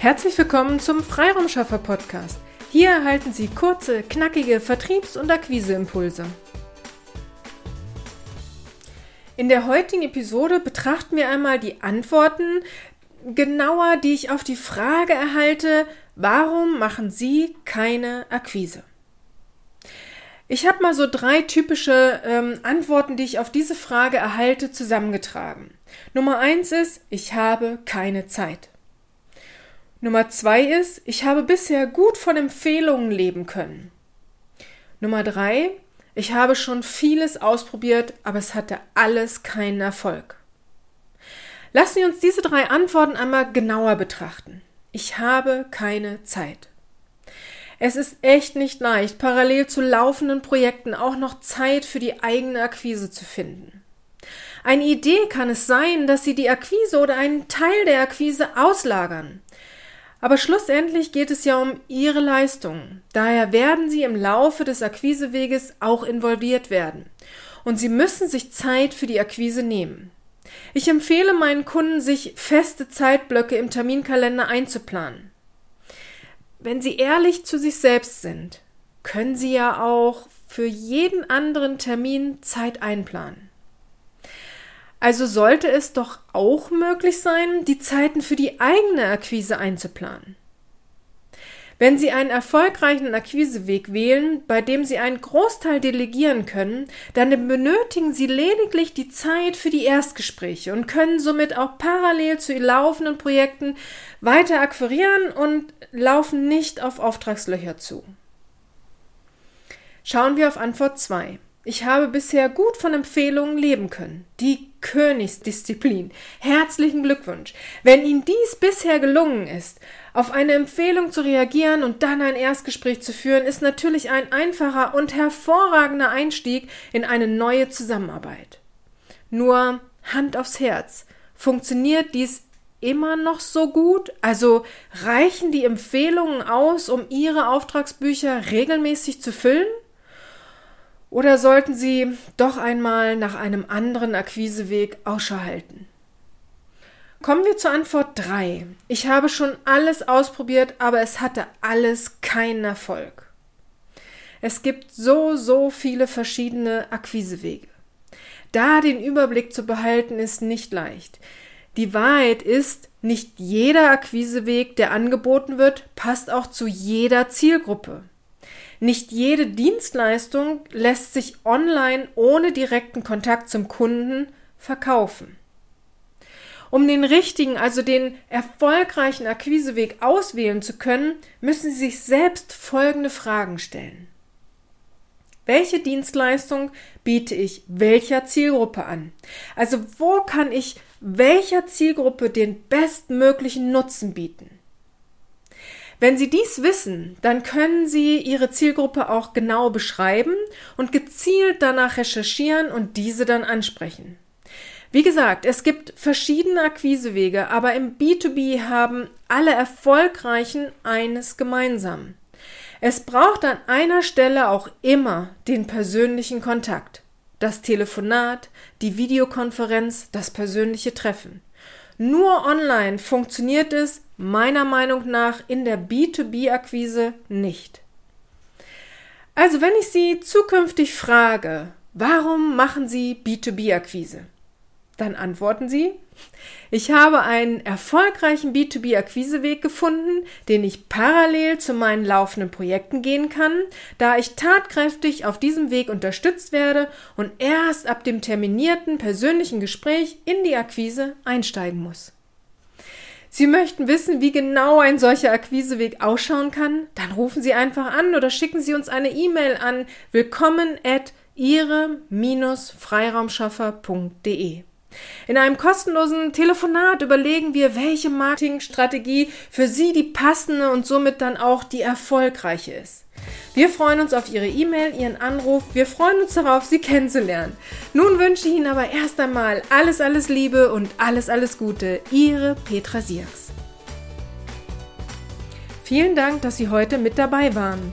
Herzlich willkommen zum Freiraumschaffer Podcast. Hier erhalten Sie kurze, knackige Vertriebs- und Akquiseimpulse. In der heutigen Episode betrachten wir einmal die Antworten genauer, die ich auf die Frage erhalte, warum machen Sie keine Akquise? Ich habe mal so drei typische ähm, Antworten, die ich auf diese Frage erhalte, zusammengetragen. Nummer eins ist, ich habe keine Zeit. Nummer zwei ist, ich habe bisher gut von Empfehlungen leben können. Nummer drei, ich habe schon vieles ausprobiert, aber es hatte alles keinen Erfolg. Lassen Sie uns diese drei Antworten einmal genauer betrachten. Ich habe keine Zeit. Es ist echt nicht leicht, parallel zu laufenden Projekten auch noch Zeit für die eigene Akquise zu finden. Eine Idee kann es sein, dass Sie die Akquise oder einen Teil der Akquise auslagern. Aber schlussendlich geht es ja um Ihre Leistung. Daher werden Sie im Laufe des Akquiseweges auch involviert werden. Und Sie müssen sich Zeit für die Akquise nehmen. Ich empfehle meinen Kunden, sich feste Zeitblöcke im Terminkalender einzuplanen. Wenn Sie ehrlich zu sich selbst sind, können Sie ja auch für jeden anderen Termin Zeit einplanen. Also sollte es doch auch möglich sein, die Zeiten für die eigene Akquise einzuplanen. Wenn Sie einen erfolgreichen Akquiseweg wählen, bei dem Sie einen Großteil delegieren können, dann benötigen Sie lediglich die Zeit für die Erstgespräche und können somit auch parallel zu laufenden Projekten weiter akquirieren und laufen nicht auf Auftragslöcher zu. Schauen wir auf Antwort 2. Ich habe bisher gut von Empfehlungen leben können. Die Königsdisziplin. Herzlichen Glückwunsch. Wenn Ihnen dies bisher gelungen ist, auf eine Empfehlung zu reagieren und dann ein Erstgespräch zu führen, ist natürlich ein einfacher und hervorragender Einstieg in eine neue Zusammenarbeit. Nur Hand aufs Herz. Funktioniert dies immer noch so gut? Also reichen die Empfehlungen aus, um Ihre Auftragsbücher regelmäßig zu füllen? Oder sollten Sie doch einmal nach einem anderen Akquiseweg Ausschau halten? Kommen wir zur Antwort 3. Ich habe schon alles ausprobiert, aber es hatte alles keinen Erfolg. Es gibt so, so viele verschiedene Akquisewege. Da den Überblick zu behalten, ist nicht leicht. Die Wahrheit ist, nicht jeder Akquiseweg, der angeboten wird, passt auch zu jeder Zielgruppe. Nicht jede Dienstleistung lässt sich online ohne direkten Kontakt zum Kunden verkaufen. Um den richtigen, also den erfolgreichen Akquiseweg auswählen zu können, müssen Sie sich selbst folgende Fragen stellen. Welche Dienstleistung biete ich welcher Zielgruppe an? Also wo kann ich welcher Zielgruppe den bestmöglichen Nutzen bieten? Wenn Sie dies wissen, dann können Sie Ihre Zielgruppe auch genau beschreiben und gezielt danach recherchieren und diese dann ansprechen. Wie gesagt, es gibt verschiedene Akquisewege, aber im B2B haben alle erfolgreichen eines gemeinsam. Es braucht an einer Stelle auch immer den persönlichen Kontakt. Das Telefonat, die Videokonferenz, das persönliche Treffen. Nur online funktioniert es meiner Meinung nach in der B2B-Akquise nicht. Also wenn ich Sie zukünftig frage, warum machen Sie B2B-Akquise? Dann antworten Sie, ich habe einen erfolgreichen B2B-Akquiseweg gefunden, den ich parallel zu meinen laufenden Projekten gehen kann, da ich tatkräftig auf diesem Weg unterstützt werde und erst ab dem terminierten persönlichen Gespräch in die Akquise einsteigen muss. Sie möchten wissen, wie genau ein solcher Akquiseweg ausschauen kann? Dann rufen Sie einfach an oder schicken Sie uns eine E-Mail an willkommen at ihre-freiraumschaffer.de. In einem kostenlosen Telefonat überlegen wir, welche Marketingstrategie für Sie die passende und somit dann auch die erfolgreiche ist. Wir freuen uns auf Ihre E-Mail, Ihren Anruf. Wir freuen uns darauf, Sie kennenzulernen. Nun wünsche ich Ihnen aber erst einmal alles, alles Liebe und alles, alles Gute. Ihre Petra Sierks. Vielen Dank, dass Sie heute mit dabei waren.